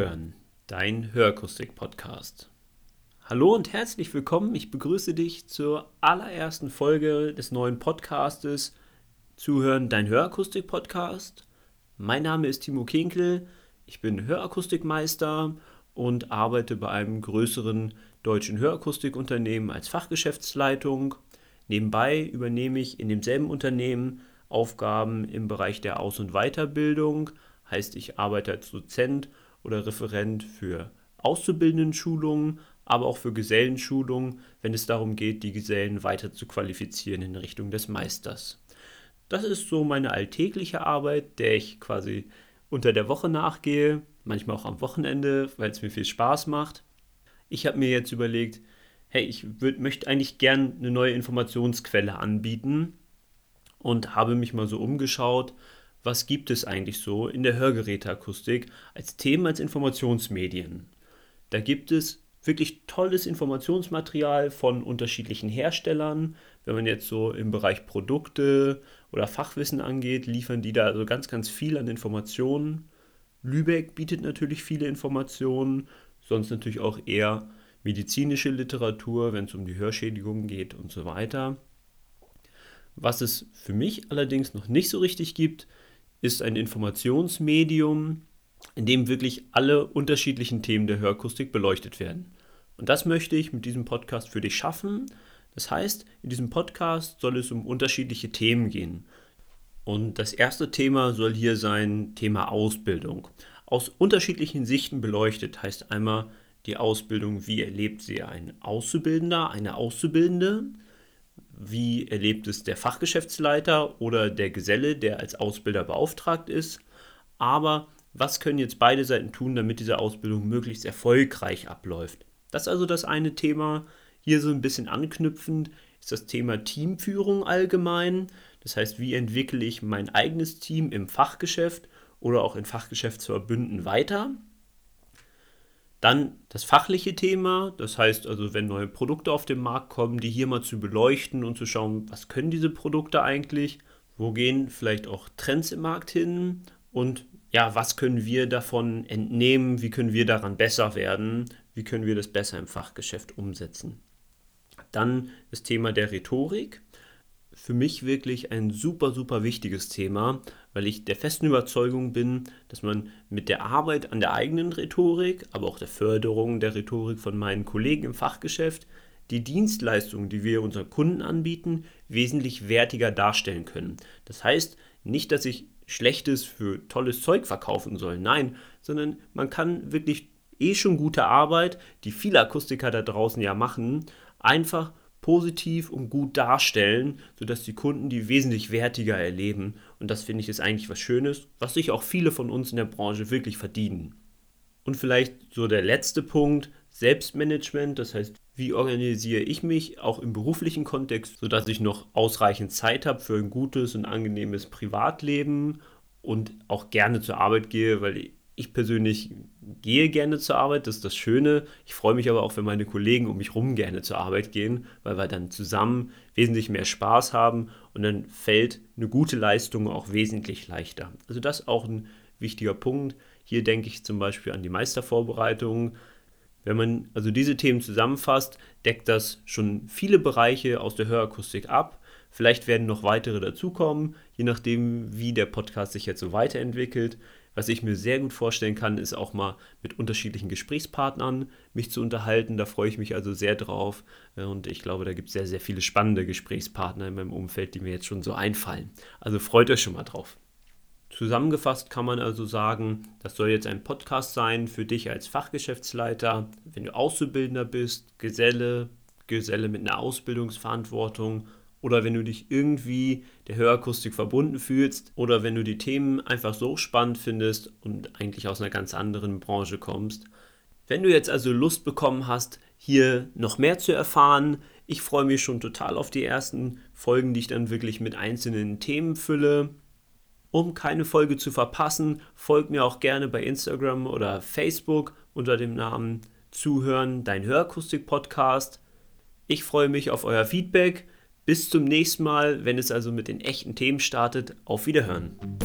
Zuhören, dein Hörakustik-Podcast. Hallo und herzlich willkommen. Ich begrüße dich zur allerersten Folge des neuen Podcastes Zuhören, dein Hörakustik-Podcast. Mein Name ist Timo Kinkel. Ich bin Hörakustikmeister und arbeite bei einem größeren deutschen Hörakustikunternehmen als Fachgeschäftsleitung. Nebenbei übernehme ich in demselben Unternehmen Aufgaben im Bereich der Aus- und Weiterbildung. Heißt, ich arbeite als Dozent oder Referent für Auszubildenden-Schulungen, aber auch für Gesellenschulungen, wenn es darum geht, die Gesellen weiter zu qualifizieren in Richtung des Meisters. Das ist so meine alltägliche Arbeit, der ich quasi unter der Woche nachgehe, manchmal auch am Wochenende, weil es mir viel Spaß macht. Ich habe mir jetzt überlegt, hey, ich würd, möchte eigentlich gern eine neue Informationsquelle anbieten und habe mich mal so umgeschaut, was gibt es eigentlich so in der Hörgeräteakustik als Themen, als Informationsmedien. Da gibt es wirklich tolles Informationsmaterial von unterschiedlichen Herstellern. Wenn man jetzt so im Bereich Produkte oder Fachwissen angeht, liefern die da also ganz, ganz viel an Informationen. Lübeck bietet natürlich viele Informationen, sonst natürlich auch eher medizinische Literatur, wenn es um die Hörschädigungen geht und so weiter. Was es für mich allerdings noch nicht so richtig gibt, ist ein Informationsmedium, in dem wirklich alle unterschiedlichen Themen der Hörakustik beleuchtet werden. Und das möchte ich mit diesem Podcast für dich schaffen. Das heißt, in diesem Podcast soll es um unterschiedliche Themen gehen. Und das erste Thema soll hier sein Thema Ausbildung. Aus unterschiedlichen Sichten beleuchtet heißt einmal die Ausbildung, wie erlebt sie ein Auszubildender, eine Auszubildende, wie erlebt es der Fachgeschäftsleiter oder der Geselle, der als Ausbilder beauftragt ist. Aber was können jetzt beide Seiten tun, damit diese Ausbildung möglichst erfolgreich abläuft? Das ist also das eine Thema. Hier so ein bisschen anknüpfend ist das Thema Teamführung allgemein. Das heißt, wie entwickle ich mein eigenes Team im Fachgeschäft oder auch in Fachgeschäftsverbünden weiter? Dann das fachliche Thema, das heißt also, wenn neue Produkte auf den Markt kommen, die hier mal zu beleuchten und zu schauen, was können diese Produkte eigentlich, wo gehen vielleicht auch Trends im Markt hin? Und ja, was können wir davon entnehmen, wie können wir daran besser werden, wie können wir das besser im Fachgeschäft umsetzen. Dann das Thema der Rhetorik, für mich wirklich ein super, super wichtiges Thema, weil ich der festen Überzeugung bin, dass man mit der Arbeit an der eigenen Rhetorik, aber auch der Förderung der Rhetorik von meinen Kollegen im Fachgeschäft die Dienstleistungen, die wir unseren Kunden anbieten, wesentlich wertiger darstellen können. Das heißt nicht, dass ich schlechtes für tolles Zeug verkaufen soll, nein, sondern man kann wirklich eh schon gute Arbeit, die viele Akustiker da draußen ja machen, einfach positiv und gut darstellen, sodass die Kunden die wesentlich wertiger erleben. Und das finde ich ist eigentlich was Schönes, was sich auch viele von uns in der Branche wirklich verdienen. Und vielleicht so der letzte Punkt, Selbstmanagement, das heißt, wie organisiere ich mich auch im beruflichen Kontext, sodass ich noch ausreichend Zeit habe für ein gutes und angenehmes Privatleben und auch gerne zur Arbeit gehe, weil ich persönlich gehe gerne zur Arbeit, das ist das Schöne. Ich freue mich aber auch, wenn meine Kollegen um mich herum gerne zur Arbeit gehen, weil wir dann zusammen wesentlich mehr Spaß haben und dann fällt eine gute Leistung auch wesentlich leichter. Also das ist auch ein wichtiger Punkt. Hier denke ich zum Beispiel an die Meistervorbereitung. Wenn man also diese Themen zusammenfasst, deckt das schon viele Bereiche aus der Hörakustik ab. Vielleicht werden noch weitere dazukommen, je nachdem, wie der Podcast sich jetzt so weiterentwickelt. Was ich mir sehr gut vorstellen kann, ist auch mal mit unterschiedlichen Gesprächspartnern mich zu unterhalten. Da freue ich mich also sehr drauf. Äh, und ich glaube, da gibt es sehr, sehr viele spannende Gesprächspartner in meinem Umfeld, die mir jetzt schon so einfallen. Also freut euch schon mal drauf. Zusammengefasst kann man also sagen, das soll jetzt ein Podcast sein für dich als Fachgeschäftsleiter, wenn du Auszubildender bist, Geselle, Geselle mit einer Ausbildungsverantwortung oder wenn du dich irgendwie der Hörakustik verbunden fühlst oder wenn du die Themen einfach so spannend findest und eigentlich aus einer ganz anderen Branche kommst. Wenn du jetzt also Lust bekommen hast, hier noch mehr zu erfahren, ich freue mich schon total auf die ersten Folgen, die ich dann wirklich mit einzelnen Themen fülle. Um keine Folge zu verpassen, folgt mir auch gerne bei Instagram oder Facebook unter dem Namen Zuhören, dein Hörakustik-Podcast. Ich freue mich auf euer Feedback. Bis zum nächsten Mal, wenn es also mit den echten Themen startet. Auf Wiederhören.